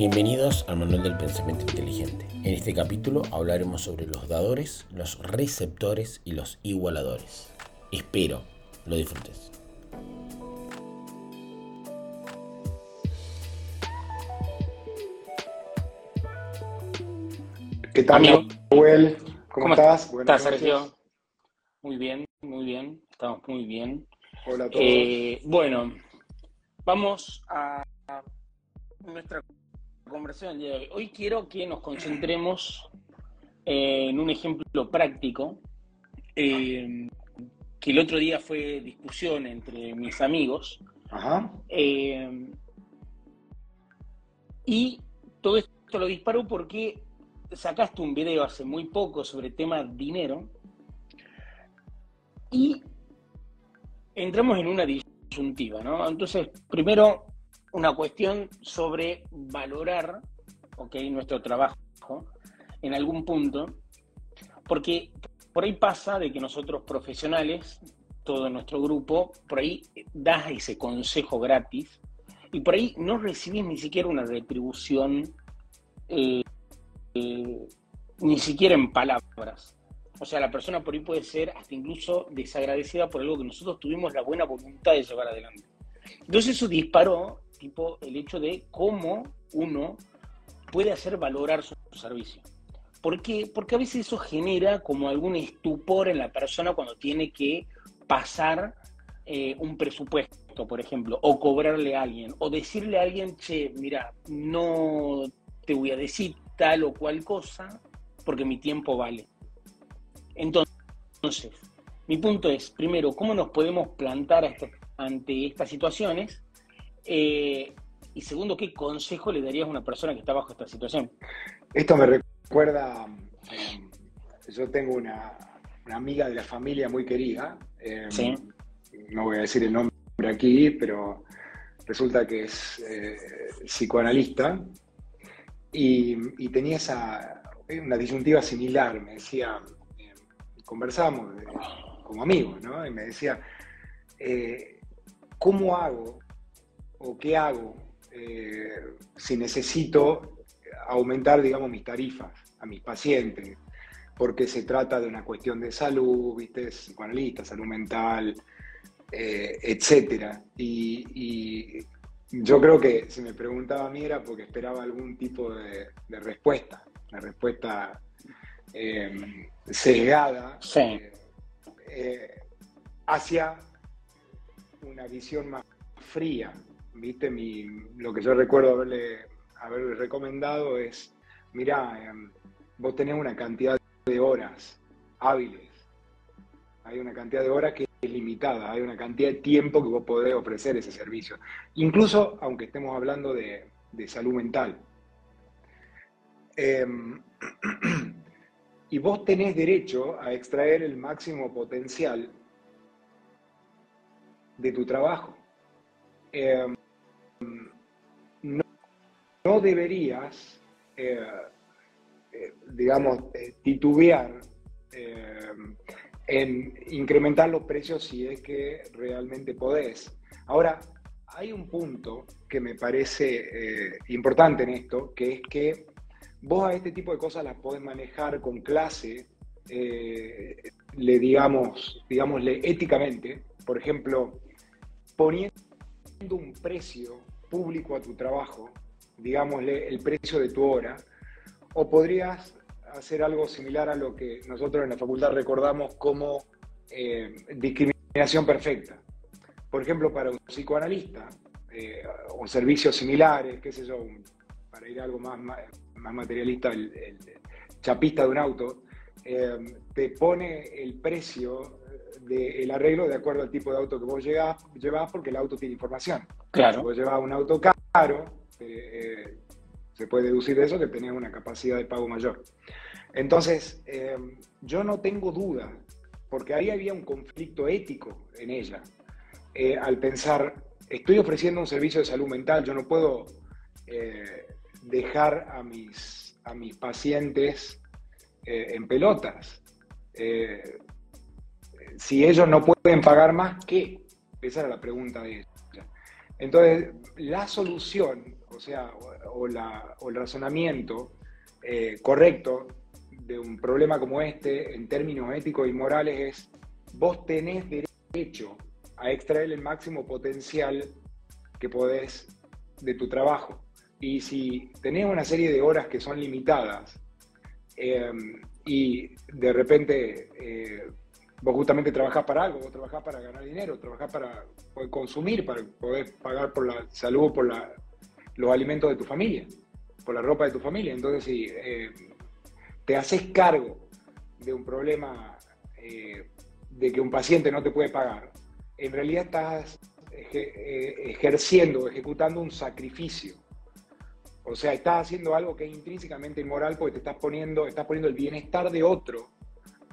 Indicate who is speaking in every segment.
Speaker 1: Bienvenidos al Manual del Pensamiento Inteligente. En este capítulo hablaremos sobre los dadores, los receptores y los igualadores. Espero lo disfrutes.
Speaker 2: ¿Qué tal, Manuel?
Speaker 3: ¿Cómo, estás? estás, Sergio? Muy bien, muy bien. Estamos muy bien.
Speaker 2: Hola a todos.
Speaker 3: Eh, bueno, vamos a nuestra conversación de hoy. Hoy quiero que nos concentremos en un ejemplo práctico eh, que el otro día fue discusión entre mis amigos.
Speaker 2: Ajá.
Speaker 3: Eh, y todo esto lo disparo porque sacaste un video hace muy poco sobre el tema dinero y entramos en una disyuntiva, ¿no? Entonces, primero, una cuestión sobre valorar, ok, nuestro trabajo en algún punto, porque por ahí pasa de que nosotros profesionales, todo nuestro grupo, por ahí das ese consejo gratis y por ahí no recibís ni siquiera una retribución eh, eh, ni siquiera en palabras. O sea, la persona por ahí puede ser hasta incluso desagradecida por algo que nosotros tuvimos la buena voluntad de llevar adelante. Entonces eso disparó, tipo, el hecho de cómo uno puede hacer valorar su, servicio. ¿Por qué? Porque a veces eso genera como algún estupor en la persona cuando tiene que pasar eh, un presupuesto, por ejemplo, o cobrarle a alguien, o decirle a alguien, che, mira, no te voy a decir tal o cual cosa porque mi tiempo vale. Entonces, mi punto es, primero, ¿cómo nos podemos plantar ante estas situaciones? Eh, y segundo, ¿qué consejo le darías a una persona que está bajo esta situación?
Speaker 2: Esto me recuerda, eh, yo tengo una, amiga de la familia muy querida, eh, no voy a decir el nombre aquí, pero resulta que es psicoanalista, y, tenía esa, una disyuntiva similar, me decía, conversamos como amigos, ¿no? Y me decía, ¿cómo hago o qué hago eh, si necesito aumentar, digamos, mis tarifas a mis pacientes? Porque se trata de una cuestión de salud, ¿viste? Psicoanalista, salud mental, etcétera. y yo creo que si me preguntaba a mí era porque esperaba algún tipo de, respuesta, una respuesta eh, sesgada eh, eh, hacia una visión más fría. ¿Viste? Mi, lo que yo recuerdo haberle, haberle recomendado es, mira, vos tenés una cantidad de horas hábiles, hay una cantidad de horas que es limitada, hay una cantidad de tiempo que vos podés ofrecer ese servicio, incluso aunque estemos hablando de, salud mental. Em, y vos tenés derecho a extraer el máximo potencial de tu trabajo. Em, no, deberías, eh, eh, digamos, eh, titubear en incrementar los precios si es que realmente podés. Ahora, hay un punto que me parece importante en esto, que es que vos a este tipo de cosas las podés manejar con clase, le digamos, digámosle éticamente, por ejemplo, poniendo un precio público a tu trabajo, digámosle el precio de tu hora, o podrías hacer algo similar a lo que nosotros en la facultad recordamos como eh, discriminación perfecta. Por ejemplo, para un psicoanalista, eh, o servicios similares, qué sé yo, para ir a algo más, más, materialista, el, chapista de un auto, eh, te pone el precio del arreglo de acuerdo al tipo de auto que vos llevas, llevas porque el auto tiene información.
Speaker 3: Claro.
Speaker 2: Si vos llevas un auto caro, se puede deducir de eso que tenés una capacidad de pago mayor. Entonces, eh, yo no tengo duda, porque ahí había un conflicto ético en ella, eh, al pensar, estoy ofreciendo un servicio de salud mental, yo no puedo eh, dejar a mis, a mis pacientes en pelotas. Si ellos no pueden pagar más, ¿qué? Esa era la pregunta de ella. Entonces, la solución, o sea, o, el razonamiento eh, correcto de un problema como este, en términos éticos y morales, es vos tenés derecho a extraer el máximo potencial que podés de tu trabajo. Y si tenés una serie de horas que son limitadas eh, y de repente eh, vos justamente trabajás para algo, vos trabajás para ganar dinero, trabajás para poder consumir, para poder pagar por la salud, por la, los alimentos de tu familia, por la ropa de tu familia. Entonces, si eh, te haces cargo de un problema eh, de que un paciente no te puede pagar, en realidad estás eh, ejerciendo, ejecutando un sacrificio. O sea, estás haciendo algo que es intrínsecamente inmoral porque te estás poniendo, estás poniendo el bienestar de otro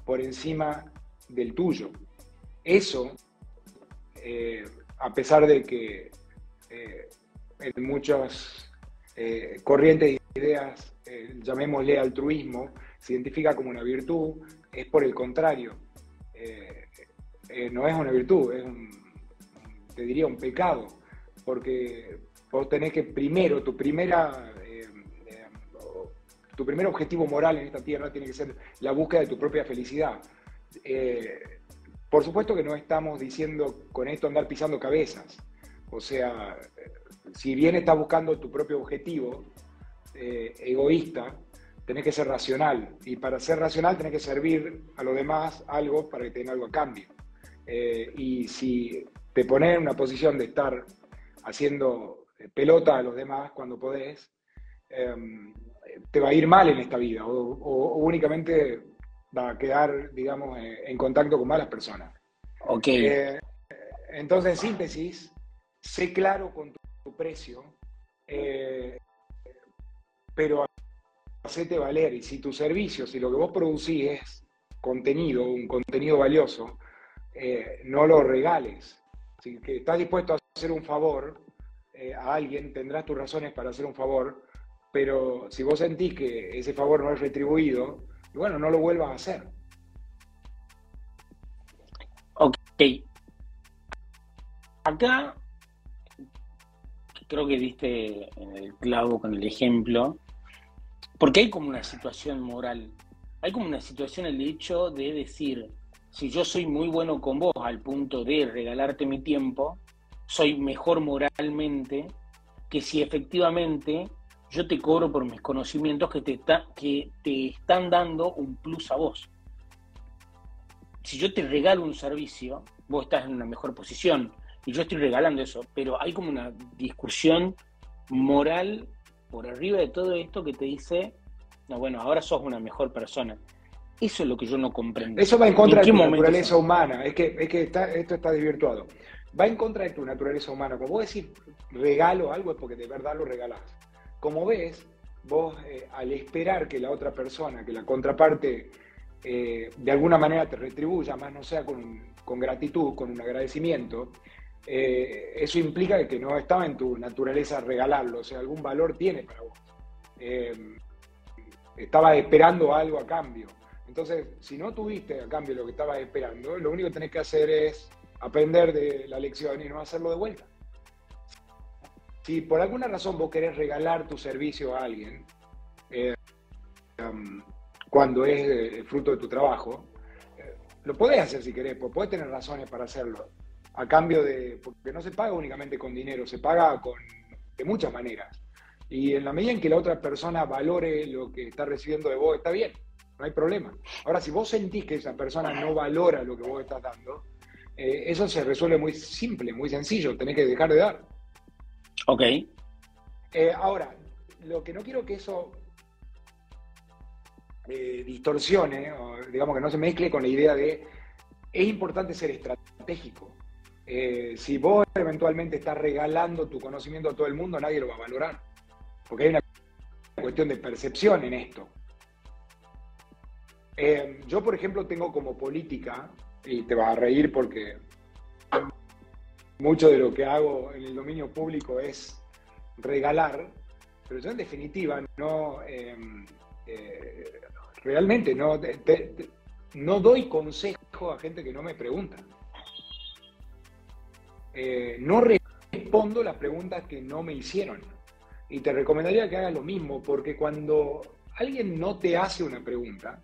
Speaker 2: por encima del tuyo. Eso, eh, a pesar de que eh, en muchas eh, corrientes de ideas, llamémosle altruismo, se identifica como una virtud, es por el contrario. no es una virtud, es un, te diría un pecado, porque vos tenés que primero, tu primera tu primer objetivo moral en esta tierra tiene que ser la búsqueda de tu propia felicidad. Eh, por supuesto que no estamos diciendo con esto andar pisando cabezas. O sea, si bien estás buscando tu propio objetivo eh, egoísta, tenés que ser racional. Y para ser racional tenés que servir a los demás algo para que tengan algo a cambio. Eh, y si te pones en una posición de estar haciendo pelota a los demás cuando podés, em, te va a ir mal en esta vida. o únicamente va a quedar, digamos, eh, en contacto con malas personas.
Speaker 3: Ok.
Speaker 2: Eh, entonces, en síntesis, sé claro con tu, precio, eh, pero hacete valer. Y si tu servicio, si lo que vos producís es contenido, un contenido valioso, no lo regales. Si que estás dispuesto a hacer un favor a alguien, tendrás tus razones para hacer un favor, pero si vos sentís que ese favor no es retribuido, bueno, no lo vuelvas a hacer.
Speaker 3: Ok. Acá creo que diste en el clavo con el ejemplo, porque hay como una situación moral, hay como una situación el hecho de decir, si yo soy muy bueno con vos al punto de regalarte mi tiempo, soy mejor moralmente que si efectivamente yo te cobro por mis conocimientos que te, que te están dando un plus a vos. Si yo te regalo un servicio, vos estás en una mejor posición y yo estoy regalando eso, pero hay como una discusión moral por arriba de todo esto que te dice, no, bueno, ahora sos una mejor persona. Eso es lo que yo no comprendo.
Speaker 2: Eso va en contra de tu naturaleza humana, es que, es que esto está desvirtuado. Va en contra de tu naturaleza humana. Como vos decís regalo algo es porque de verdad lo regalás. Como ves, vos eh, al esperar que la otra persona, que la contraparte, eh, de alguna manera te retribuya, más no sea con, gratitud, con un agradecimiento, eh, eso implica que no estaba en tu naturaleza regalarlo, o sea, algún valor tiene para vos. estabas esperando algo a cambio. Entonces, si no tuviste a cambio lo que estabas esperando, lo único que tenés que hacer es aprender de la lección y no hacerlo de vuelta si por alguna razón vos querés regalar tu servicio a alguien, eh, um, cuando es fruto de tu trabajo, eh, lo podés hacer si querés, pues podés tener razones para hacerlo. A cambio de, porque no se paga únicamente con dinero, se paga con, de muchas maneras. Y en la medida en que la otra persona valore lo que está recibiendo de vos, está bien, no hay problema. Ahora, si vos sentís que esa persona no valora lo que vos estás dando, eh, eso se resuelve muy simple, muy sencillo, tenés que dejar de dar.
Speaker 3: Ok.
Speaker 2: Eh, ahora, lo que no quiero que eso eh, distorsione, o digamos que no se mezcle con la idea de es importante ser estratégico. Eh, si vos eventualmente estás regalando tu conocimiento a todo el mundo, nadie lo va a valorar. Porque hay una cuestión de percepción en esto. yo, por ejemplo, tengo como política, y te vas a reír porque mucho de lo que hago en el dominio público es regalar, pero yo en definitiva no, em, eh, realmente no, no doy consejo a gente que no me pregunta. Eh, no respondo las preguntas que no me hicieron. Y te recomendaría que hagas lo mismo, porque cuando alguien no te hace una pregunta,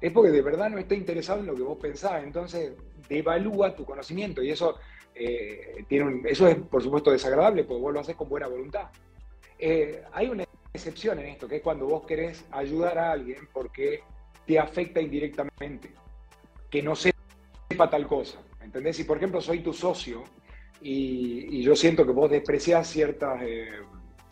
Speaker 2: es porque de verdad no está interesado en lo que vos pensás. Entonces, devalúa tu conocimiento. Y eso, eh, tiene eso es, por supuesto, desagradable, porque vos lo haces con buena voluntad. Eh, hay una excepción en esto, que es cuando vos querés ayudar a alguien porque te afecta indirectamente, que no sepa tal cosa. ¿Entendés? Si, por ejemplo, soy tu socio y, yo siento que vos despreciás ciertas eh,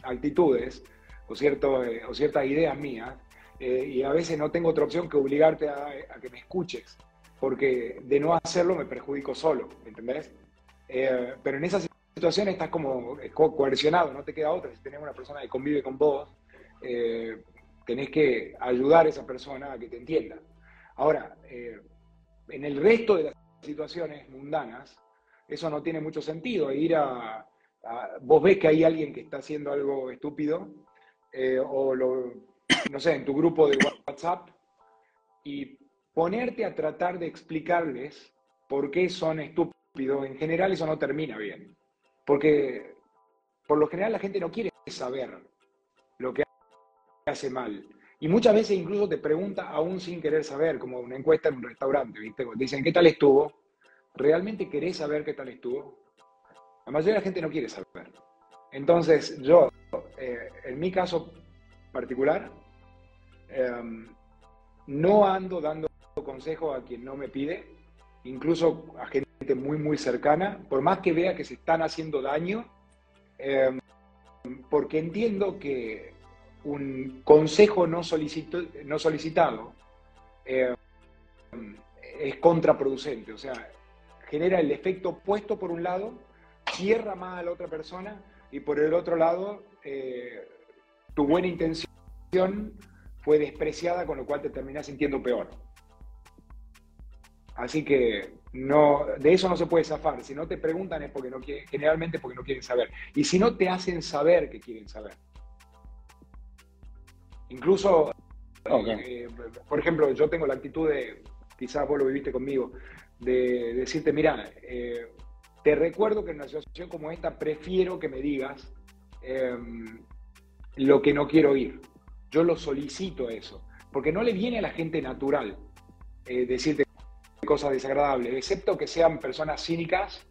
Speaker 2: actitudes o, cierto, o ciertas ideas mías, eh, y a veces no tengo otra opción que obligarte a, que me escuches, porque de no hacerlo me perjudico solo, ¿entendés? Eh, pero en esa situación estás como coercionado, no te queda otra. Si tenés una persona que convive con vos, eh, tenés que ayudar a esa persona a que te entienda. Ahora, en el resto de las situaciones mundanas, eso no tiene mucho sentido. Ir a, vos ves que hay alguien que está haciendo algo estúpido, o no sé, en tu grupo de WhatsApp y ponerte a tratar de explicarles por qué son estúpidos, en general eso no termina bien. Porque por lo general la gente no quiere saber lo que hace mal. Y muchas veces incluso te pregunta aún sin querer saber, como una encuesta en un restaurante, ¿viste? Dicen, ¿qué tal estuvo? ¿Realmente querés saber qué tal estuvo? La mayoría de la gente no quiere saber. Entonces, yo, eh, en mi caso particular, Em, no ando dando consejos a quien no me pide, incluso a gente muy, muy cercana, por más que vea que se están haciendo daño, em, porque entiendo que un consejo no, no solicitado em, es contraproducente, o sea, genera el efecto opuesto por un lado, cierra más a la otra persona y por el otro lado, eh, tu buena intención fue despreciada, con lo cual te terminás sintiendo peor. Así que no, de eso no se puede zafar. Si no te preguntan es porque no quieren, generalmente porque no quieren saber. Y si no te hacen saber que quieren saber. Incluso, eh, por ejemplo, yo tengo la actitud de, quizás vos lo viviste conmigo, de decirte, mira, eh, te recuerdo que en una situación como esta prefiero que me digas em, lo que no quiero oír. Yo lo solicito eso, porque no le viene a la gente natural eh, decirte cosas desagradables, excepto que sean personas cínicas,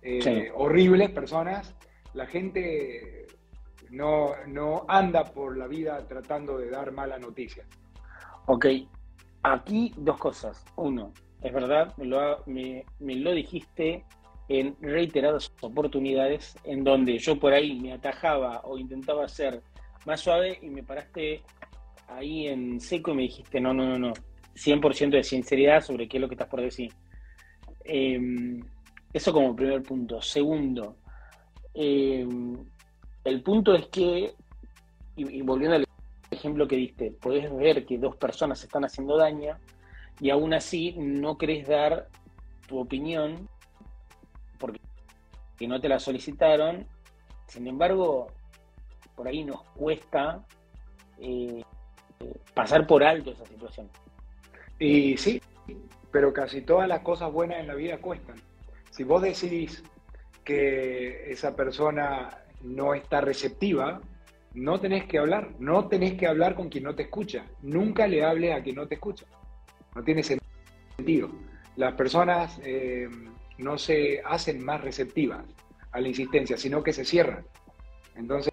Speaker 2: eh, horribles personas. La gente no, anda por la vida tratando de dar mala noticia.
Speaker 3: Ok, aquí dos cosas. Uno, es verdad, me lo, me lo dijiste en reiteradas oportunidades en donde yo por ahí me atajaba o intentaba hacer más suave y me paraste ahí en seco y me dijiste, no, no, no, no, 100% de sinceridad sobre qué es lo que estás por decir. Em, eso como primer punto. Segundo, em, el punto es que, y, volviendo al ejemplo que diste, podés ver que dos personas están haciendo daño y aún así no querés dar tu opinión porque no te la solicitaron. Sin embargo, por ahí nos cuesta eh, pasar por alto esa situación.
Speaker 2: Y sí, pero casi todas las cosas buenas en la vida cuestan. Si vos decidís que esa persona no está receptiva, no tenés que hablar, no tenés que hablar con quien no te escucha. Nunca le hable a quien no te escucha. No tiene sentido. Las personas eh, no se hacen más receptivas a la insistencia, sino que se cierran. Entonces,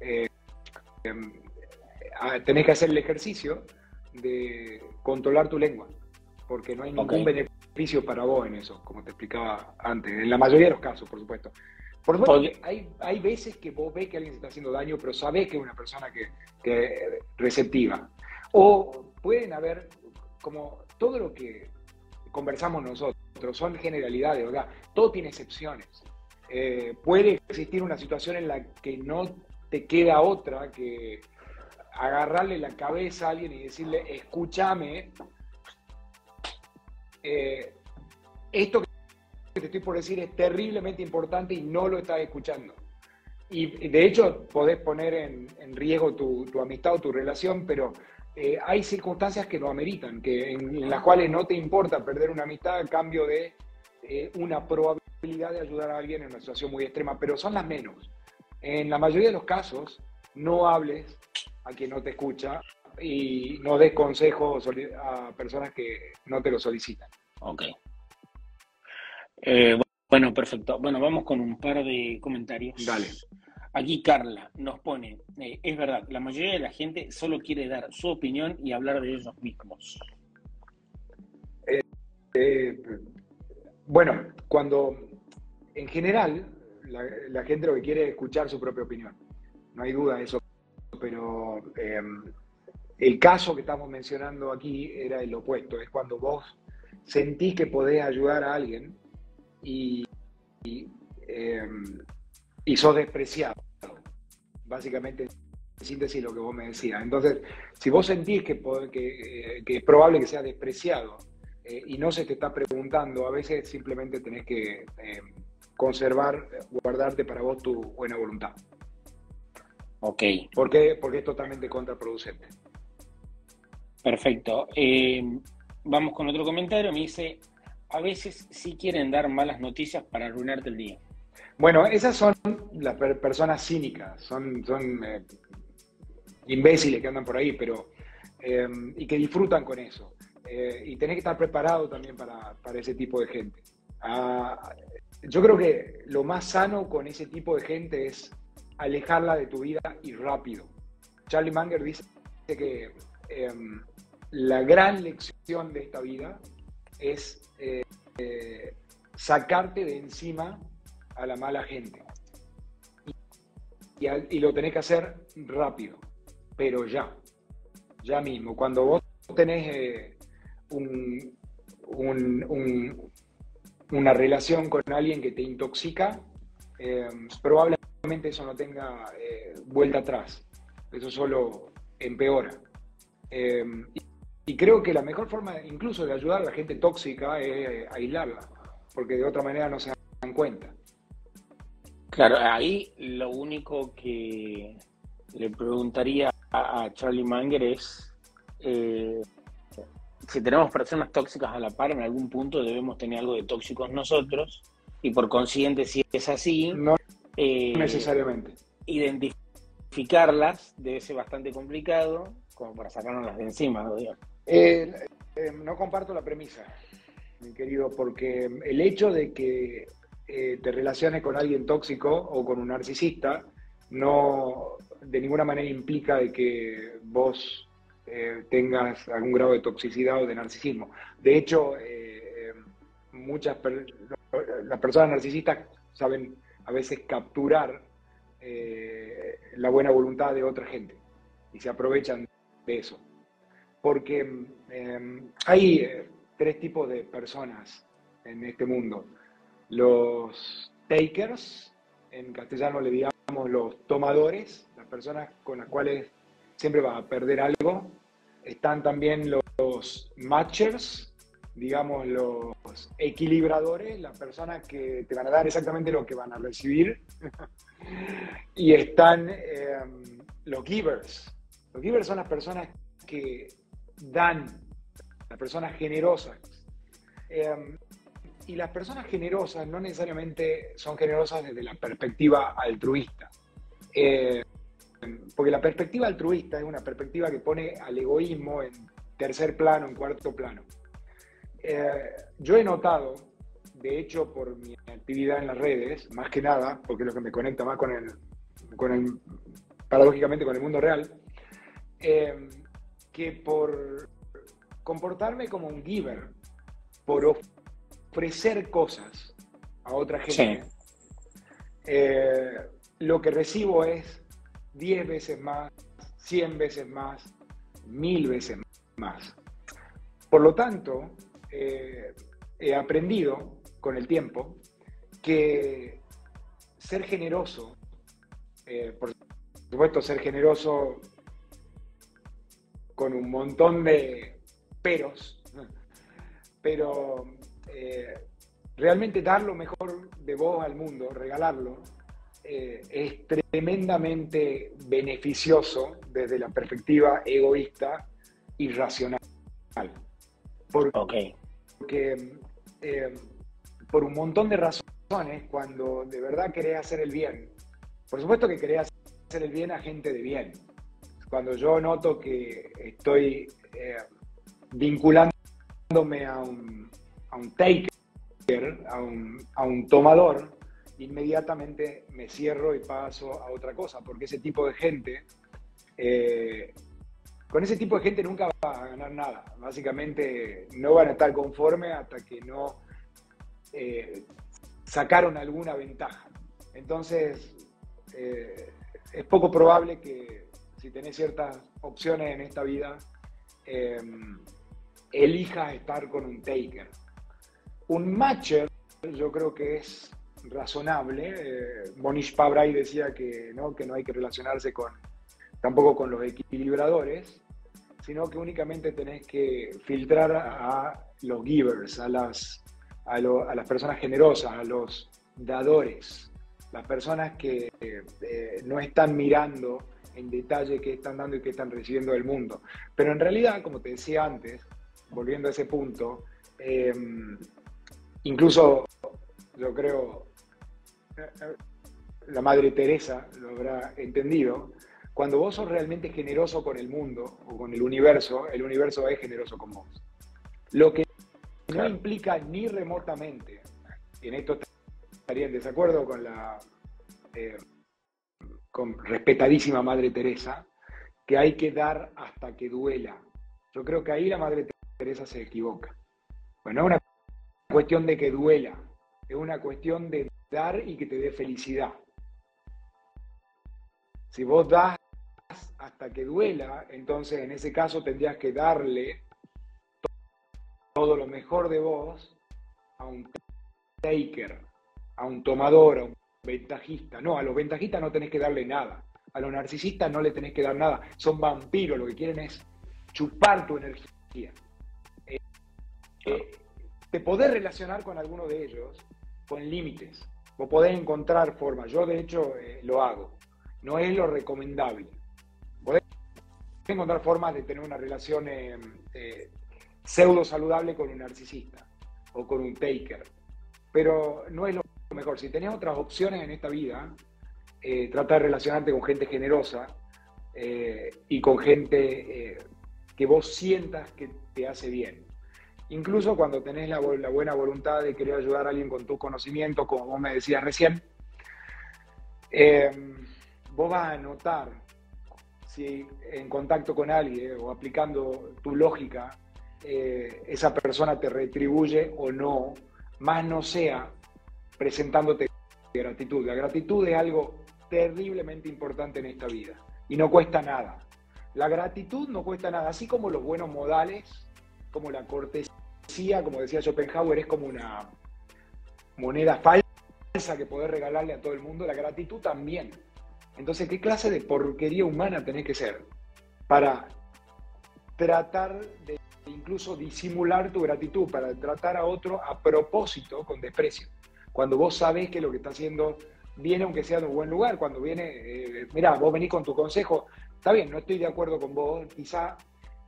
Speaker 2: eh, em, tenés que hacer el ejercicio de controlar tu lengua, porque no hay ningún beneficio para vos en eso, como te explicaba antes, en la mayoría de los casos, por supuesto. Por supuesto, hay, hay veces que vos ves que alguien se está haciendo daño, pero sabés que es una persona que, que receptiva. O pueden haber, como todo lo que conversamos nosotros, son generalidades, ¿verdad? Todo tiene excepciones. Eh, puede existir una situación en la que no te queda otra que agarrarle la cabeza a alguien y decirle, escúchame, eh, esto que te estoy por decir es terriblemente importante y no lo estás escuchando. Y de hecho podés poner en, riesgo tu, amistad o tu relación, pero eh, hay circunstancias que lo ameritan, que en, las cuales no te importa perder una amistad a cambio de una probabilidad probabilidad de ayudar a alguien en una situación muy extrema, pero son las menos. En la mayoría de los casos, no hables a quien no te escucha y no des consejos a personas que no te lo solicitan.
Speaker 3: Ok. Eh, bueno, perfecto. Bueno, vamos con un par de comentarios.
Speaker 2: Dale.
Speaker 3: Aquí Carla nos pone, eh, es verdad, la mayoría de la gente solo quiere dar su opinión y hablar de ellos mismos.
Speaker 2: Eh, bueno, cuando en general la, gente lo que quiere es escuchar su propia opinión, no hay duda de eso, pero em, el caso que estamos mencionando aquí era el opuesto, es cuando vos sentís que podés ayudar a alguien y, y, em, sos despreciado. Básicamente, en síntesis, lo que vos me decías. Entonces, si vos sentís que, que, que es probable que sea despreciado eh, y no se te está preguntando, a veces simplemente tenés que em, conservar, guardarte para vos tu buena voluntad.
Speaker 3: Ok.
Speaker 2: ¿Por qué? Porque es totalmente contraproducente.
Speaker 3: Perfecto. Eh, vamos con otro comentario. Me dice, a veces sí quieren dar malas noticias para arruinarte el día.
Speaker 2: Bueno, esas son las personas cínicas, son, son eh, imbéciles que andan por ahí, pero eh, y que disfrutan con eso. y tenés que estar preparado también para, para ese tipo de gente. Ah, yo creo que lo más sano con ese tipo de gente es alejarla de tu vida y rápido. Charlie Munger dice que em, la gran lección de esta vida es eh, eh, sacarte de encima a la mala gente. Y, lo tenés que hacer rápido, pero ya, ya mismo. Cuando vos tenés eh, una relación con alguien que te intoxica, probablemente eso no tenga vuelta atrás. Eso solo empeora. Y creo que la mejor forma incluso de ayudar a la gente tóxica es aislarla, porque de otra manera no se dan cuenta.
Speaker 3: Claro, ahí lo único que le preguntaría a Charlie Manger es eh, si tenemos personas tóxicas a la par, en algún punto debemos tener algo de tóxicos nosotros, y por consiguiente, si es así,
Speaker 2: no eh, necesariamente.
Speaker 3: Identificarlas debe ser bastante complicado, como para sacarnos de encima, ¿no?
Speaker 2: Eh, eh, no comparto la premisa, mi querido, porque el hecho de que te relaciones con alguien tóxico o con un narcisista no de ninguna manera implica de que vos tengas algún grado de toxicidad o de narcisismo. De hecho, muchas las personas narcisistas saben a veces capturar la buena voluntad de otra gente y se aprovechan de eso porque em, hay eh, tres tipos de personas en este mundo. Los takers, en castellano le digamos los tomadores, las personas con las cuales siempre vas a perder algo. Están también los matchers, digamos los equilibradores, las personas que te van a dar exactamente lo que van a recibir. y están em, los givers. Los givers son las personas que dan, las personas generosas. Em, y las personas generosas no necesariamente son generosas desde la perspectiva altruista. Eh, porque la perspectiva altruista es una perspectiva que pone al egoísmo en tercer plano, en cuarto plano. Eh, yo he notado, de hecho, por mi actividad en las redes, más que nada, porque es lo que me conecta más con el, con el paradójicamente, con el mundo real, eh, que por comportarme como un giver, por ofrecer cosas a otra gente, eh, lo que recibo es 10 veces más, 100 veces más, 1000 veces más. Por lo tanto, eh, he aprendido con el tiempo que ser generoso, eh, por supuesto ser generoso con un montón de peros, pero eh, realmente dar lo mejor de vos al mundo, regalarlo, es tremendamente beneficioso desde la perspectiva egoísta y racional.
Speaker 3: Por,
Speaker 2: Porque eh, por un montón de razones razones cuando de verdad querés hacer el bien. Por supuesto que querés hacer el bien a gente de bien. Cuando yo noto que estoy eh, vinculándome a un, a un taker, a un, a un tomador, inmediatamente me cierro y paso a otra cosa, porque ese tipo de gente, eh, con ese tipo de gente nunca va a ganar nada. Básicamente no van a estar conformes hasta que no eh, sacaron alguna ventaja. Entonces, eh, es poco probable que si tenés ciertas opciones en esta vida, elijas estar con un taker. Un matcher yo creo que es razonable. Eh, Monish Pabrai decía que ¿no? que no hay que relacionarse con, tampoco con los equilibradores, sino que únicamente tenés que filtrar a los givers, a las, a, las personas generosas, a los dadores, las personas que eh, no están mirando en detalle qué están dando y qué están recibiendo del mundo. Pero en realidad, como te decía antes, volviendo a ese punto, eh, incluso yo creo la Madre Teresa lo habrá entendido, cuando vos sos realmente generoso con el mundo o con el universo, el universo es generoso con vos. Lo que no implica ni remotamente, en esto estaría en desacuerdo con la eh, con respetadísima Madre Teresa, que hay que dar hasta que duela. Yo creo que ahí la Madre Teresa se equivoca. Bueno, es una cuestión de que duela, es una cuestión de dar y que te dé felicidad. Si vos das hasta que duela, entonces en ese caso tendrías que darle todo lo mejor de vos a un taker, a un tomador, a un ventajista. No, a los ventajistas no tenés que darle nada. A los narcisistas no le tenés que dar nada. Son vampiros, lo que quieren es chupar tu energía. Eh, te podés relacionar con alguno de ellos con límites. Vos podés encontrar formas. Yo, de hecho, eh, lo hago. No es lo recomendable. Encontrar formas de tener una relación eh, eh, pseudo saludable con un narcisista o con un taker. Pero no es lo mejor. Si tenés otras opciones en esta vida, trata de relacionarte con gente generosa y con gente que vos sientas que te hace bien. Incluso cuando tenés la, buena voluntad de querer ayudar a alguien con tu conocimiento, como vos me decías recién, eh, vos vas a notar si en contacto con alguien o aplicando tu lógica, eh, esa persona te retribuye o no, más no sea presentándote gratitud. La gratitud es algo terriblemente importante en esta vida y no cuesta nada. La gratitud no cuesta nada, así como los buenos modales como la cortesía, como decía Schopenhauer, es como una moneda falsa que podés regalarle a todo el mundo, la gratitud también. Entonces, ¿qué clase de porquería humana tenés que ser para tratar de incluso disimular tu gratitud, para tratar a otro a propósito con desprecio? Cuando vos sabés que lo que está haciendo viene aunque sea de un buen lugar, cuando viene, eh, mira, vos venís con tu consejo, está bien, no estoy de acuerdo con vos, quizá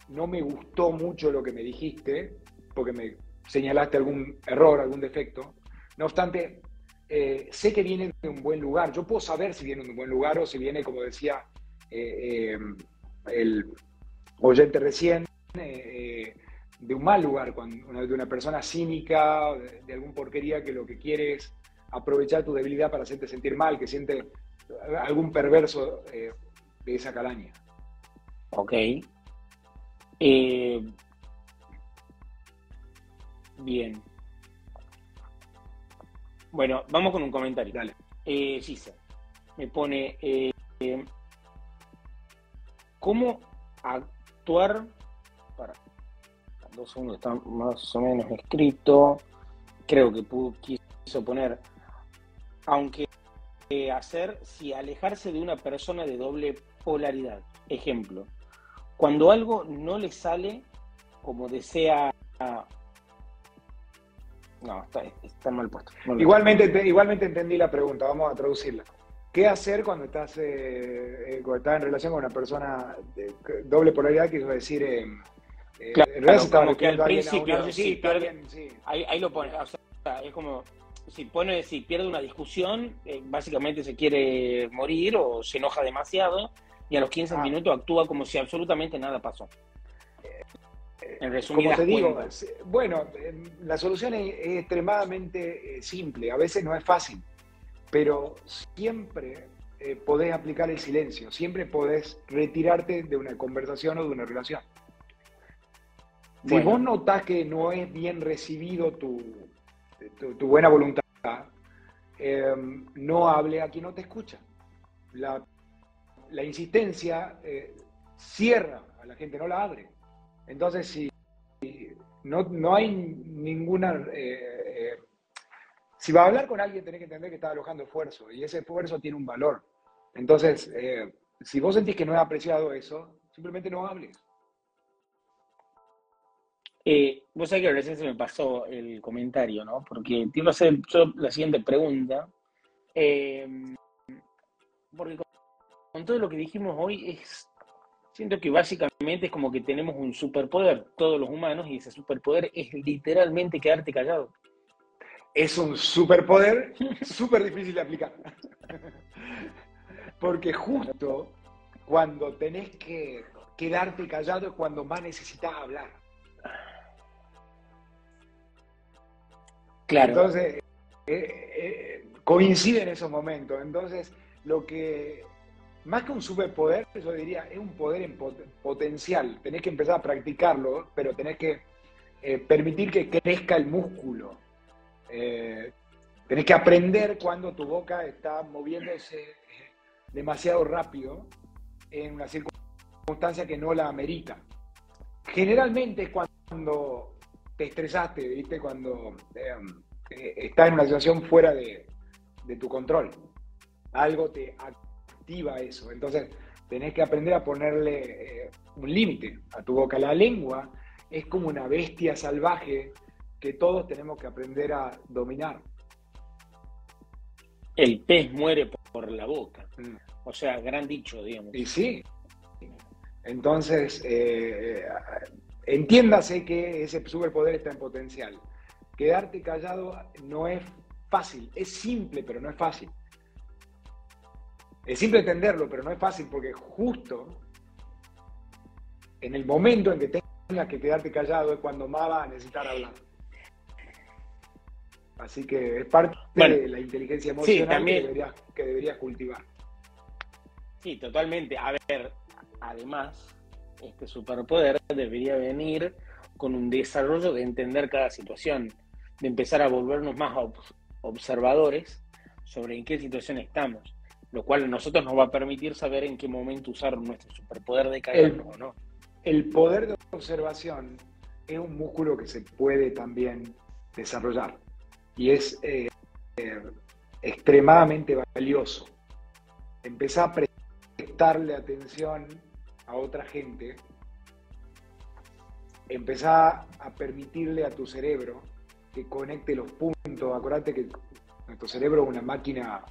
Speaker 2: no me gustó mucho lo que me dijiste, porque me señalaste algún error, algún defecto. No obstante, eh, sé que viene de un buen lugar. Yo puedo saber si viene de un buen lugar o si viene, como decía eh, eh, el oyente recién, de un mal lugar, cuando, de una persona cínica, de, de, algún porquería que lo que quiere es aprovechar tu debilidad para hacerte sentir mal, que siente algún perverso de esa calaña.
Speaker 3: Ok, eh, bien. Bueno, vamos con un comentario.
Speaker 2: Dale.
Speaker 3: Eh, me pone, eh, ¿cómo actuar? Para, dos segundos, está más o menos escrito. Creo que pudo, quiso poner, aunque hacer si alejarse de una persona de doble polaridad. Ejemplo, cuando algo no le sale como desea. No, está, mal puesto.
Speaker 2: igualmente, igualmente entendí la pregunta, vamos a traducirla. ¿Qué hacer cuando estás, eh, eh, cuando estás en relación con una persona de doble polaridad? Quiero decir, eh,
Speaker 3: claro, como que al principio, sí, sí. Ahí, ahí, lo pones, o sea, es como, si pone, si pierde una discusión, eh, básicamente se quiere morir o se enoja demasiado y a los 15
Speaker 2: Ah.
Speaker 3: minutos actúa como si absolutamente nada pasó. En
Speaker 2: Como
Speaker 3: resumidas
Speaker 2: te digo,
Speaker 3: cuentas.
Speaker 2: bueno, eh, la solución es, es extremadamente eh, simple, a veces no es fácil, pero siempre eh, podés aplicar el silencio, siempre podés retirarte de una conversación o de una relación. Si
Speaker 3: Bueno.
Speaker 2: vos notás que no es bien recibido tu, tu, tu buena voluntad, eh, no hable a quien no te escucha. La, la insistencia eh, cierra a la gente, no la abre. Entonces, si no, no hay ninguna... eh, eh, si va a hablar con alguien, tenés que entender que está alojando esfuerzo y ese esfuerzo tiene un valor. Entonces, eh, si vos sentís que no es apreciado eso, simplemente no hables.
Speaker 3: Vos sabés que recién se me pasó el comentario, ¿no? Porque te iba a hacer la siguiente pregunta. Porque con todo lo que dijimos hoy es. Siento que básicamente es como que tenemos un superpoder, todos los humanos, y ese superpoder es literalmente quedarte callado.
Speaker 2: Es un superpoder súper difícil de aplicar. Porque justo cuando tenés que quedarte callado es cuando más necesitas hablar.
Speaker 3: Claro.
Speaker 2: Entonces, eh, eh, coincide en esos momentos. Entonces, lo que, más que un superpoder, yo diría, es un poder en pot- potencial. Tenés que empezar a practicarlo, pero tenés que eh, permitir que crezca el músculo. Eh, tenés que aprender cuando tu boca está moviéndose eh, demasiado rápido en una circunstancia que no la amerita. Generalmente es cuando te estresaste, ¿viste? Cuando eh, estás en una situación fuera de, de tu control. Algo te eso. Entonces, tenés que aprender a ponerle eh, un límite a tu boca. La lengua es como una bestia salvaje que todos tenemos que aprender a dominar.
Speaker 3: El pez muere por, por la boca.
Speaker 2: Mm.
Speaker 3: O sea, gran dicho, digamos.
Speaker 2: Y sí. Entonces, eh, entiéndase que ese superpoder está en potencial. Quedarte callado no es fácil, es simple, pero no es fácil. Es simple entenderlo, pero no es fácil porque justo en el momento en que tengas que quedarte callado es cuando más vas a necesitar hablar. Así que es parte
Speaker 3: Bueno,
Speaker 2: de la inteligencia emocional
Speaker 3: también-
Speaker 2: que, deberías, que deberías cultivar.
Speaker 3: Sí, totalmente. A ver, además, este superpoder debería venir con un desarrollo de entender cada situación, de empezar a volvernos más ob- observadores sobre en qué situación estamos, lo cual a nosotros nos va a permitir saber en qué momento usar nuestro superpoder de callarnos o no.
Speaker 2: El poder de observación es un músculo que se puede también desarrollar y es eh, eh, extremadamente valioso. Empezar a prestarle atención a otra gente, empezar a permitirle a tu cerebro que conecte los puntos. Acordate que nuestro cerebro es una máquina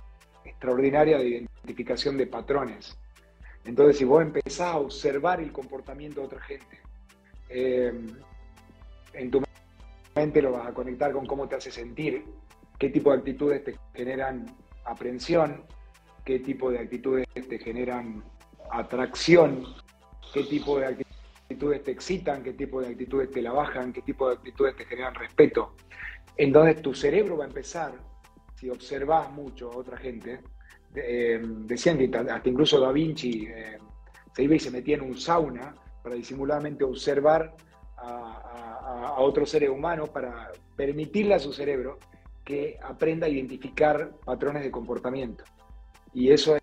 Speaker 2: extraordinaria de identificación de patrones. Entonces, si vos empezás a observar el comportamiento de otra gente, eh, en tu mente lo vas a conectar con cómo te hace sentir, qué tipo de actitudes te generan aprensión, qué tipo de actitudes te generan atracción, qué tipo de actitudes te excitan, qué tipo de actitudes te la bajan, qué tipo de actitudes te generan respeto. Entonces tu cerebro va a empezar, si observas mucho a otra gente, eh, decían que hasta incluso Da Vinci eh, se iba y se metía en un sauna para disimuladamente observar a, a, a otros seres humanos, para permitirle a su cerebro que aprenda a identificar patrones de comportamiento. Y eso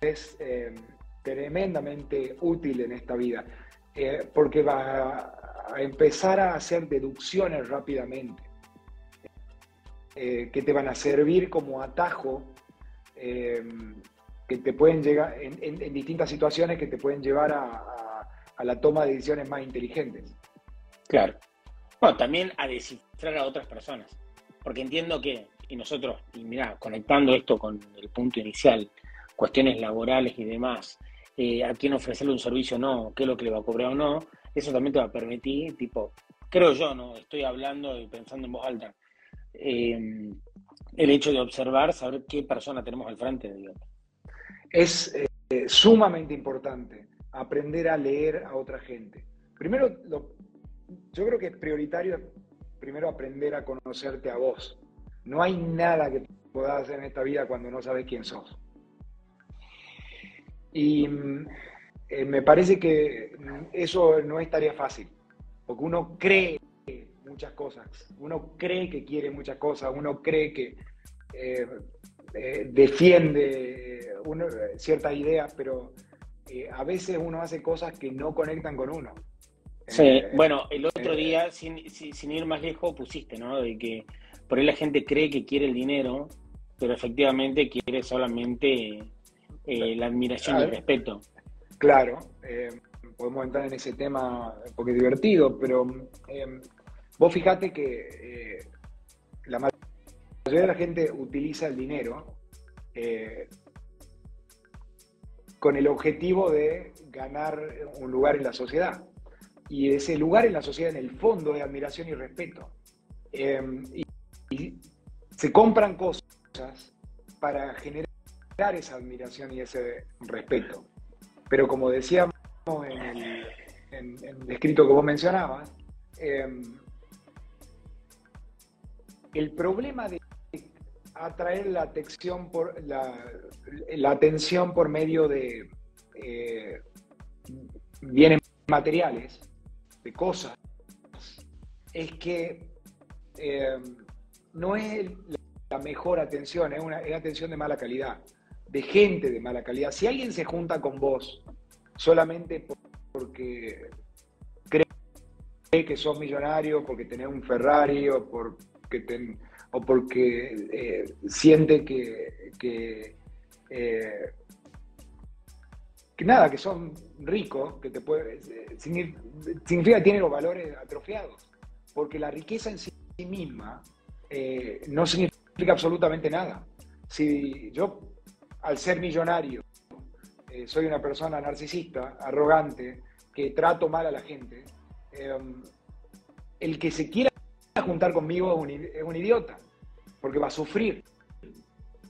Speaker 2: es, eh, tremendamente útil en esta vida, porque va a, empezar a hacer deducciones rápidamente, eh, que te van a servir como atajo eh, que te pueden llegar en, distintas situaciones que te pueden llevar a, la toma de decisiones más inteligentes.
Speaker 3: Claro. Bueno, también a descifrar a otras personas. Porque entiendo que, y nosotros, y mira, conectando esto con el punto inicial, cuestiones laborales y demás, eh, a quién ofrecerle un servicio o no, qué es lo que le va a cobrar o no, eso también te va a permitir, tipo, creo yo, ¿no? Estoy hablando y pensando en voz alta. Eh, el hecho de observar, saber qué persona tenemos al frente. Digamos.
Speaker 2: Es eh, sumamente importante aprender a leer a otra gente. Primero, yo creo que es prioritario primero aprender a conocerte a vos. No hay nada que puedas hacer en esta vida cuando no sabes quién sos. Y mm, eh, me parece que eso no es tarea fácil, porque uno cree muchas cosas, uno cree que quiere muchas cosas, uno cree que eh, eh, defiende ciertas ideas, pero a veces uno hace cosas que no conectan con uno.
Speaker 3: Sí, bueno, el otro día, sin, ir más lejos, pusiste, ¿no? De que por ahí la gente cree que quiere el dinero, pero efectivamente quiere solamente la admiración y el respeto.
Speaker 2: Claro, eh, podemos entrar en ese tema porque es divertido, pero eh, vos fijate que eh, la mayoría de la gente utiliza el dinero con el objetivo de ganar un lugar en la sociedad. Y ese lugar en la sociedad, en el fondo, es admiración y respeto. y, se compran cosas para generar esa admiración y ese respeto. Pero como decíamos en el, escrito que vos mencionabas, em, el problema de atraer la atención por, la, atención por medio de eh, bienes materiales, de cosas, es que em, no es la mejor atención, es una es atención de mala calidad de gente de mala calidad. Si alguien se junta con vos solamente porque cree que sos millonario, porque tenés un Ferrari o o porque eh, siente que, eh, que, nada, que son ricos, que te puede, eh, significa que tienen los valores atrofiados, porque la riqueza en sí misma no significa absolutamente nada. Si yo al ser millonario, soy una persona narcisista, arrogante, que trato mal a la gente, el que se quiera juntar conmigo es un, idiota, porque va a sufrir.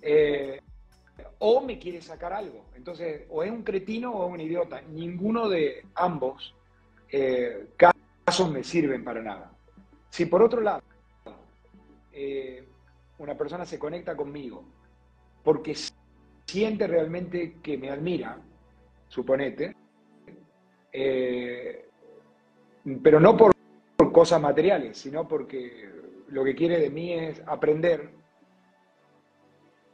Speaker 2: Eh, o me quiere sacar algo. Entonces, o es un cretino o es un idiota. Ninguno de ambos eh, casos me sirven para nada. Si por otro lado, una persona se conecta conmigo porque siente realmente que me admira, suponete, eh, pero no por, cosas materiales, sino porque lo que quiere de mí es aprender.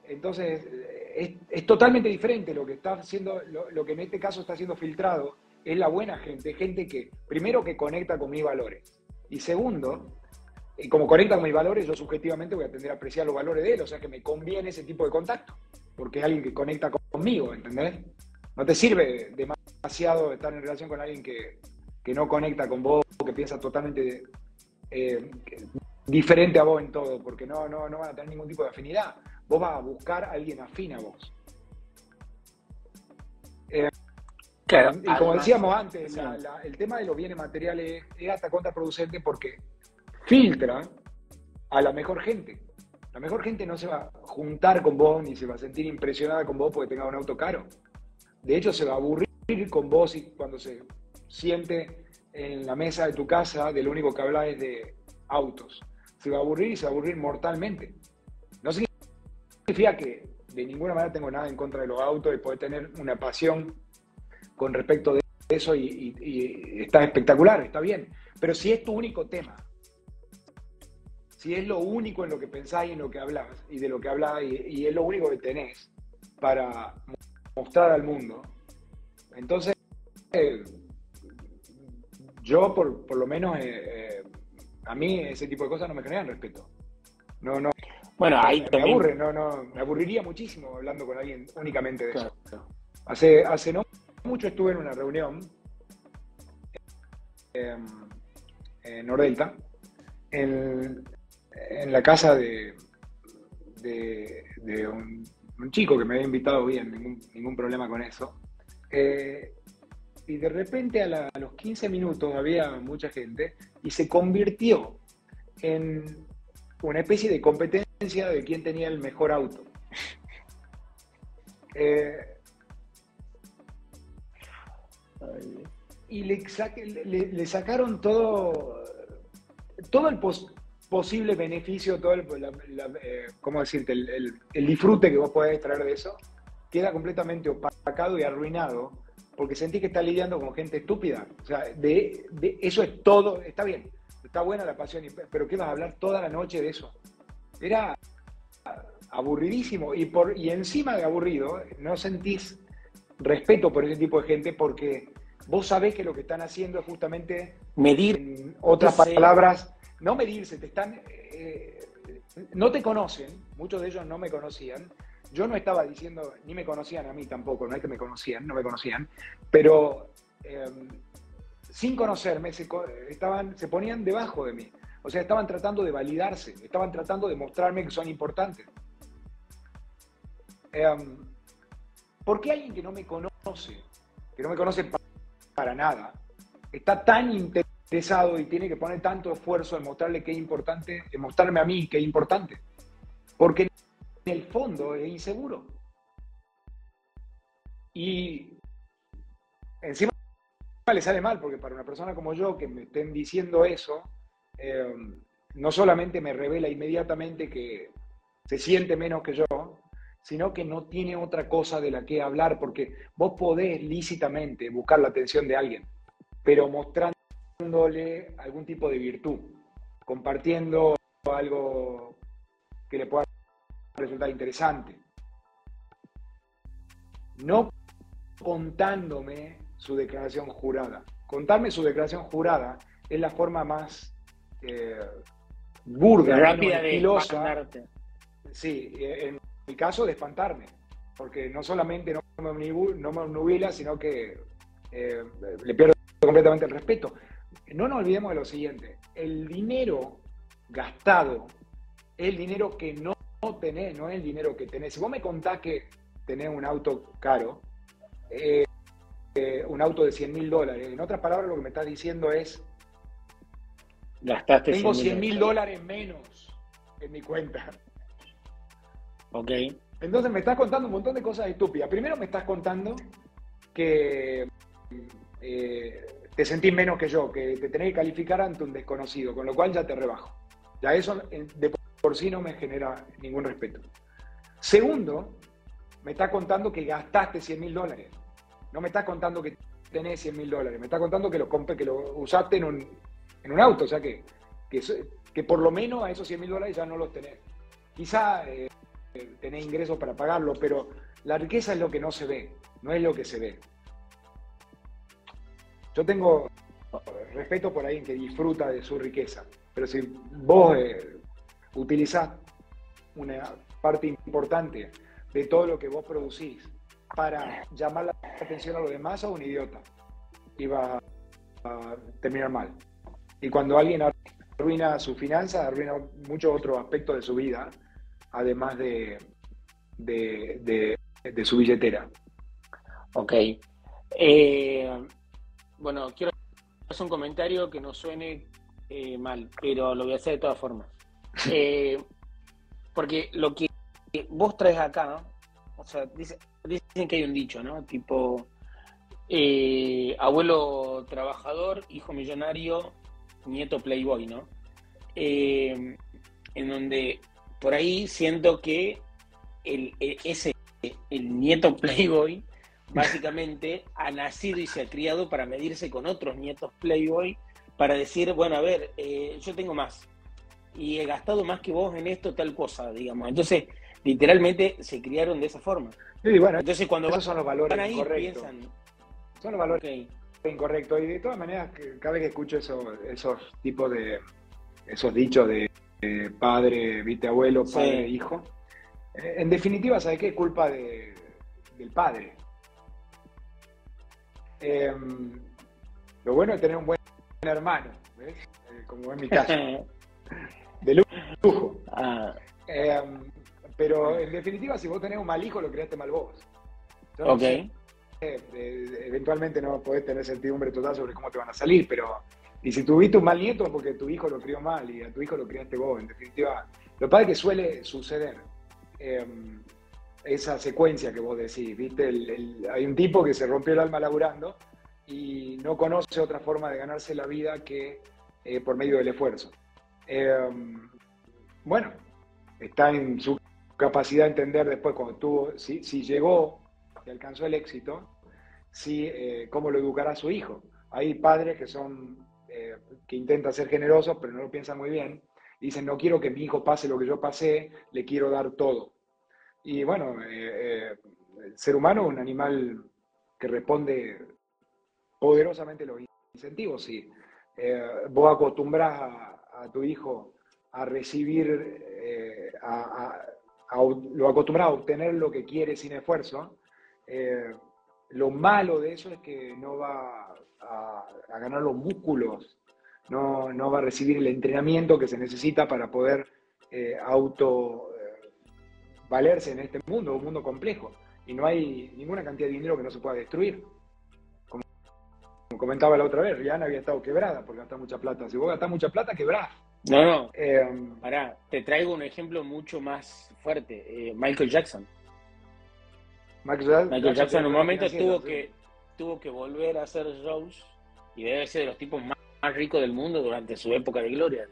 Speaker 2: Entonces, es, totalmente diferente lo que está haciendo, lo, que en este caso está siendo filtrado, es la buena gente, gente que, primero, que conecta con mis valores, y segundo, y como conecta con mis valores, yo subjetivamente voy a tender a apreciar los valores de él, o sea que me conviene ese tipo de contacto porque es alguien que conecta conmigo, ¿entendés? No te sirve demasiado estar en relación con alguien que, no conecta con vos, que piensa totalmente eh, diferente a vos en todo, porque no, no, no van a tener ningún tipo de afinidad. Vos vas a buscar a alguien afín a vos. Eh, y como decíamos antes, el tema de los bienes materiales es hasta contraproducente porque filtra a la mejor gente. La mejor gente no se va a juntar con vos ni se va a sentir impresionada con vos porque tenga un auto caro. De hecho, se va a aburrir con vos y cuando se siente en la mesa de tu casa, de lo único que habla es de autos. Se va a aburrir y se va a aburrir mortalmente. No significa que de ninguna manera tengo nada en contra de los autos y poder tener una pasión con respecto de eso y, y está espectacular, está bien. Pero si es tu único tema, si es lo único en lo que pensáis, en lo que hablas y de lo que hablas y, es lo único que tenés para mostrar al mundo, entonces yo por, lo menos eh, eh, a mí ese tipo de cosas no me generan respeto. No, no.
Speaker 3: Bueno, ahí
Speaker 2: me, aburre, no, no, me aburriría muchísimo hablando con alguien únicamente de eso. Hace, hace no mucho estuve en una reunión en Nordelta, en, en la casa de, de, un, chico que me había invitado bien, ningún, problema con eso. Eh, y de repente a, los 15 minutos había mucha gente y se convirtió en una especie de competencia de quién tenía el mejor auto. Eh, y le, sacaron todo, todo el posible beneficio, todo el, eh, ¿cómo decirte? El, disfrute que vos podés traer de eso, queda completamente opacado y arruinado porque sentí que está lidiando con gente estúpida. O sea, de, eso es todo, está bien, está buena la pasión, pero ¿qué vas a hablar toda la noche de eso? Era aburridísimo y, por, y encima de aburrido, no sentís respeto por ese tipo de gente porque vos sabés que lo que están haciendo es justamente
Speaker 3: medir.
Speaker 2: En otras palabras, no medirse, te están. Eh, no te conocen, muchos de ellos no me conocían. Yo no estaba diciendo, ni me conocían a mí tampoco, no es que me conocían, no me conocían, pero em, sin conocerme se, estaban, se ponían debajo de mí. O sea, estaban tratando de validarse, estaban tratando de mostrarme que son importantes. Em, ¿Por qué alguien que no me conoce, que no me conoce para nada, está tan interesado y tiene que poner tanto esfuerzo en mostrarle que es importante, en mostrarme a mí que es importante. Porque el fondo es inseguro. Y encima le sale mal, porque para una persona como yo que me estén diciendo eso, eh, no solamente me revela inmediatamente que se siente menos que yo, sino que no tiene otra cosa de la que hablar, porque vos podés lícitamente buscar la atención de alguien, pero mostrándole algún tipo de virtud, compartiendo algo que le pueda resultar interesante. No contándome su declaración jurada. Contarme su declaración jurada es la forma más eh, burda,
Speaker 3: rápida de
Speaker 2: Sí, en mi caso de espantarme, porque no solamente no me, no nubila, sino que eh, le pierdo completamente el respeto. No nos olvidemos de lo siguiente, el dinero gastado es el dinero que no tenés, no es el dinero que tenés. Si vos me contás que tenés un auto caro, eh, eh, un auto de 100 mil dólares, en otras palabras lo que me estás diciendo es,
Speaker 3: Gastaste
Speaker 2: tengo 100 mil dólares menos en mi cuenta.
Speaker 3: Ok.
Speaker 2: Entonces me estás contando un montón de cosas estúpidas. Primero me estás contando que eh, te sentís menos que yo, que te tenés que calificar ante un desconocido, con lo cual ya te rebajo. Ya eso de por sí no me genera ningún respeto. Segundo, me estás contando que gastaste 100 mil dólares. No me estás contando que tenés 100 mil dólares. Me estás contando que lo, que lo usaste en un, en un auto. O sea que, que, por lo menos a esos 100 mil dólares ya no los tenés. Quizá eh, tener ingresos para pagarlo, pero la riqueza es lo que no se ve, no es lo que se ve. Yo tengo respeto por alguien que disfruta de su riqueza, pero si vos eh, utilizás una parte importante de todo lo que vos producís para llamar la atención a los demás, sos un idiota y va a terminar mal. Y cuando alguien arruina su finanza, arruina muchos otros aspectos de su vida, además de, de, su billetera.
Speaker 3: Ok. Eh, bueno, quiero hacer un comentario que no suene eh, mal, pero lo voy a hacer de todas formas. Eh, porque lo que vos traes acá, o sea, dicen que hay un dicho, ¿no? Tipo, abuelo trabajador, hijo millonario, nieto playboy, ¿no? en donde por ahí siento que el, ese, el nieto Playboy básicamente ha nacido y se ha criado para medirse con otros nietos Playboy, para decir, bueno, a ver, eh, yo tengo más y he gastado más que vos en esto, tal cosa, digamos. Entonces, literalmente se criaron de esa forma.
Speaker 2: Sí, bueno, entonces cuando esos son los valores
Speaker 3: ahí, incorrectos.
Speaker 2: Son los valores incorrectos. Y de todas maneras, cada vez que escucho esos tipos de, esos dichos de padre, viste, abuelo, padre, hijo. Eh, en definitiva, ¿sabes qué? Culpa de, del padre. Em, lo bueno es tener un buen hermano, ¿ves? Eh, como en mi caso. de lujo. Ah. Em, pero en definitiva, si vos tenés un mal hijo, lo creaste mal vos.
Speaker 3: ok.
Speaker 2: eventualmente no podés tener certidumbre total sobre cómo te van a salir, pero y si tuviste un mal nieto porque tu hijo lo crió mal y a tu hijo lo criaste vos. En definitiva, Lo que pasa es que suele suceder em, esa secuencia que vos decís, ¿viste? hay un tipo que se rompió el alma laburando y no conoce otra forma de ganarse la vida que eh, por medio del esfuerzo. Em, bueno, está en su capacidad de entender después cuando tuvo, si, si llegó, y alcanzó el éxito, si, eh, cómo lo educará su hijo. Hay padres que son, eh, que intentan ser generosos, pero no lo piensan muy bien. Dicen, no quiero que mi hijo pase lo que yo pasé, le quiero dar todo. Y bueno, eh, el ser humano es un animal que responde poderosamente los incentivos. Si vos acostumbras a, tu hijo a recibir, a, lo acostumbras a obtener lo que quiere sin esfuerzo, lo malo de eso es que no va a, ganar los músculos, no, va a recibir el entrenamiento que se necesita para poder eh, auto eh, valerse en este mundo, un mundo complejo. Y no hay ninguna cantidad de dinero que no se pueda destruir. Comentaba la otra vez, Rihanna había estado quebrada por gastar mucha plata. Si vos gastás mucha plata, quebrás.
Speaker 3: No, no. Eh, Pará, te traigo un ejemplo mucho más fuerte. Michael Jackson. Michael Jackson, en un momento tuvo que, tuvo que volver a hacer shows y debe ser de los tipos más, ricos del mundo durante su época de gloria.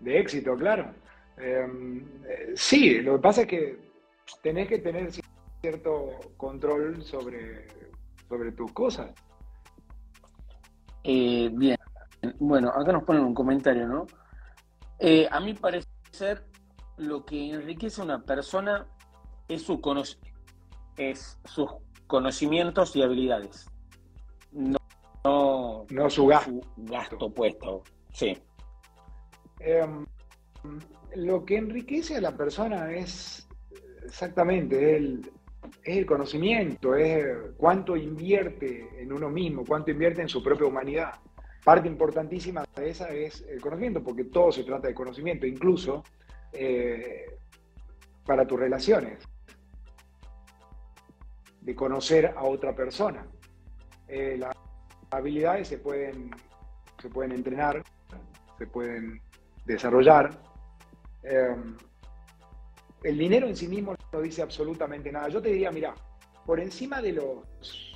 Speaker 2: De éxito, claro. Em, eh, sí, lo que pasa es que tenés que tener cierto control sobre, sobre tus cosas.
Speaker 3: Eh, bien, bueno, acá nos ponen un comentario, ¿no? Eh, a mí parece ser lo que enriquece a una persona es su, es sus conocimientos y habilidades. No,
Speaker 2: no, su, gasto.
Speaker 3: gasto puesto. Sí.
Speaker 2: Em, lo que enriquece a la persona es exactamente el, es el conocimiento, es cuánto invierte en uno mismo, cuánto invierte en su propia humanidad. Parte importantísima de esa es el conocimiento, porque todo se trata de conocimiento, incluso eh, para tus relaciones de conocer a otra persona. Eh, las habilidades se pueden, se pueden entrenar, se pueden desarrollar. Eh, el dinero en sí mismo no dice absolutamente nada. Yo te diría, mira, por encima de los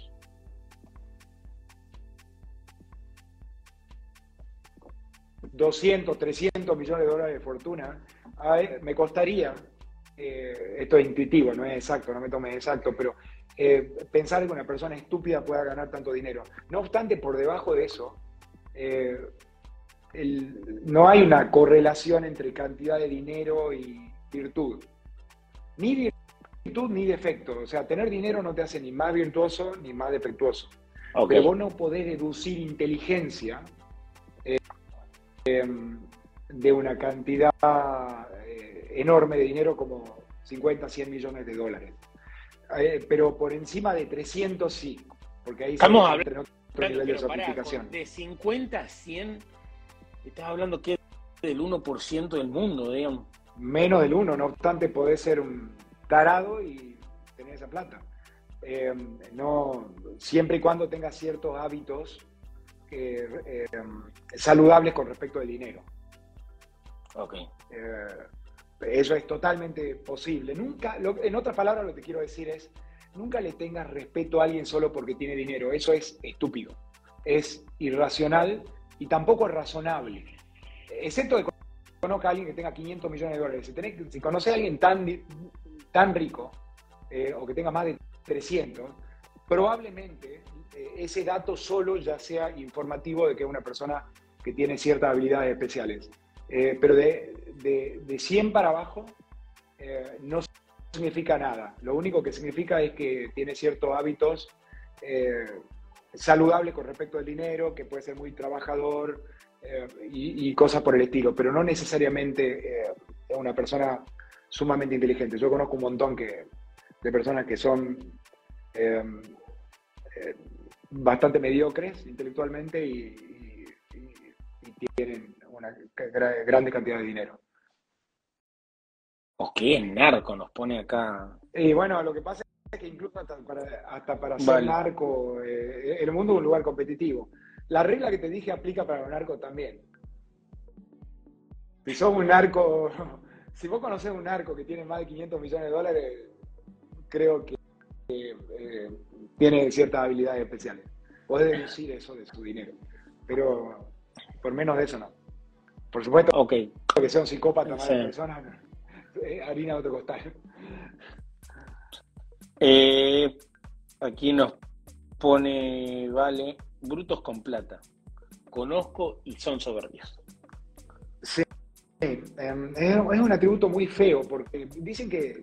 Speaker 2: ...200, 300 millones de dólares de fortuna, me costaría, eh, esto es intuitivo, no es exacto, no me tomes exacto, pero eh, pensar que una persona estúpida pueda ganar tanto dinero. No obstante, por debajo de eso, eh, no hay una correlación entre cantidad de dinero y virtud. Ni virtud ni defecto. O sea, tener dinero no te hace ni más virtuoso ni más defectuoso. Pero vos no podés deducir inteligencia eh, em, de una cantidad enorme de dinero como 50, 100 millones de dólares. Eh, pero por encima de 300 sí, porque ahí
Speaker 3: estamos hablando otro nivel de sofisticación. de 50 a 100, estás hablando que del 1% del mundo, digamos.
Speaker 2: Menos del 1, no obstante, podés ser un tarado y tener esa plata. Eh, no, siempre y cuando tengas ciertos hábitos eh, saludables con respecto al dinero.
Speaker 3: Ok.
Speaker 2: Eso es totalmente posible. Nunca, en otras palabras, lo que quiero decir es, nunca le tengas respeto a alguien solo porque tiene dinero. Eso es estúpido, es irracional y tampoco es razonable. Excepto que conozca a alguien que tenga 500 millones de dólares. Si, conoce a alguien tan, tan rico eh, o que tenga más de 300, probablemente eh, ese dato solo ya sea informativo de que es una persona que tiene ciertas habilidades especiales. Eh, pero de, de, 100 para abajo no significa nada. Lo único que significa es que tiene ciertos hábitos saludables con respecto al dinero, que puede ser muy trabajador y, cosas por el estilo, pero no necesariamente es una persona sumamente inteligente. Yo conozco un montón que, de personas que son bastante mediocres intelectualmente y tienen una grande cantidad de dinero.
Speaker 3: ¿O qué narco? Nos pone acá.
Speaker 2: Y bueno, lo que pasa es que incluso hasta para, ser narco, eh, el mundo es un lugar competitivo. La regla que te dije aplica para los narcos también. Si sos un narco si vos conocés un narco que tiene más de 500 millones de dólares, creo que eh, tiene ciertas habilidades especiales. Podés deducir eso de su dinero, pero por menos de eso no. Por supuesto
Speaker 3: okay.
Speaker 2: que sea un psicópata, mala persona, eh, harina de otro costal.
Speaker 3: Eh, aquí nos pone, vale, brutos con plata. Conozco y son soberbios.
Speaker 2: Sí, em, es, un atributo muy feo porque dicen que,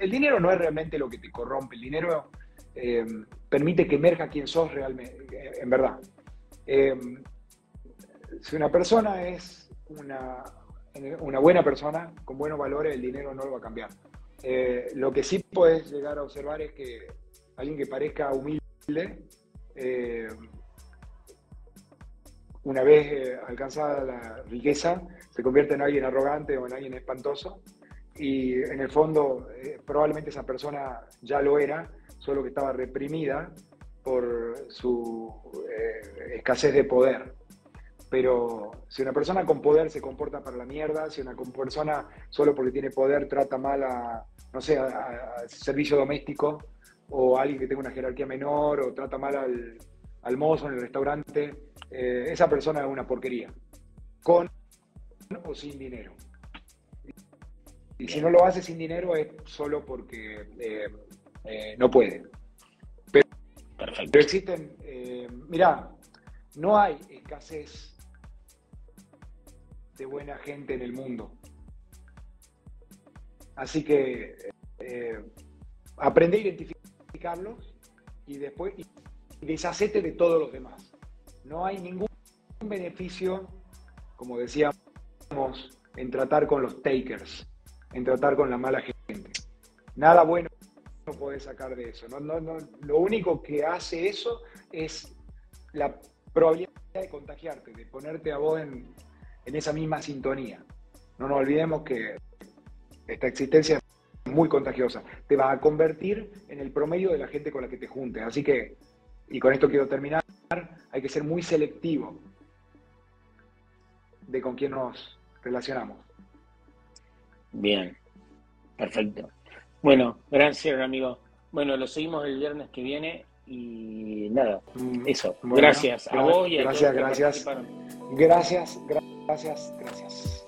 Speaker 2: el dinero no es realmente lo que te corrompe, el dinero em, permite que emerja quien sos realmente, en verdad. Em, si una persona es una, una buena persona, con buenos valores, el dinero no lo va a cambiar. Eh, lo que sí puedes llegar a observar es que alguien que parezca humilde, eh, una vez eh, alcanzada la riqueza, se convierte en alguien arrogante o en alguien espantoso. Y en el fondo, probablemente esa persona ya lo era, solo que estaba reprimida por su escasez de poder. Pero si una persona con poder se comporta para la mierda, si una persona solo porque tiene poder trata mal a, no sé, a, servicio doméstico o a alguien que tenga una jerarquía menor o trata mal al, mozo en el restaurante, eh, esa persona es una porquería, con o sin dinero. Y si no lo hace sin dinero es solo porque eh, eh, no puede. Pero, pero existen, mira, no hay escasez de buena gente en el mundo. Así que aprende a identificarlos y después y deshacete de todos los demás. No hay ningún beneficio, como decíamos, en tratar con los takers, en tratar con la mala gente. Nada bueno no puedes sacar de eso. No, no, no, lo único que hace eso es la probabilidad de contagiarte, de ponerte a vos en, en esa misma sintonía. No nos olvidemos que esta existencia es muy contagiosa. Te va a convertir en el promedio de la gente con la que te juntes. Así que, y con esto quiero terminar, hay que ser muy selectivo de con quién nos relacionamos.
Speaker 3: Bien, perfecto. Bueno, gracias, amigo. Bueno, lo seguimos el viernes que viene y nada, mm, eso. gracias a vos y a
Speaker 2: gracias, todos gracias. Gracias, gracias, gracias.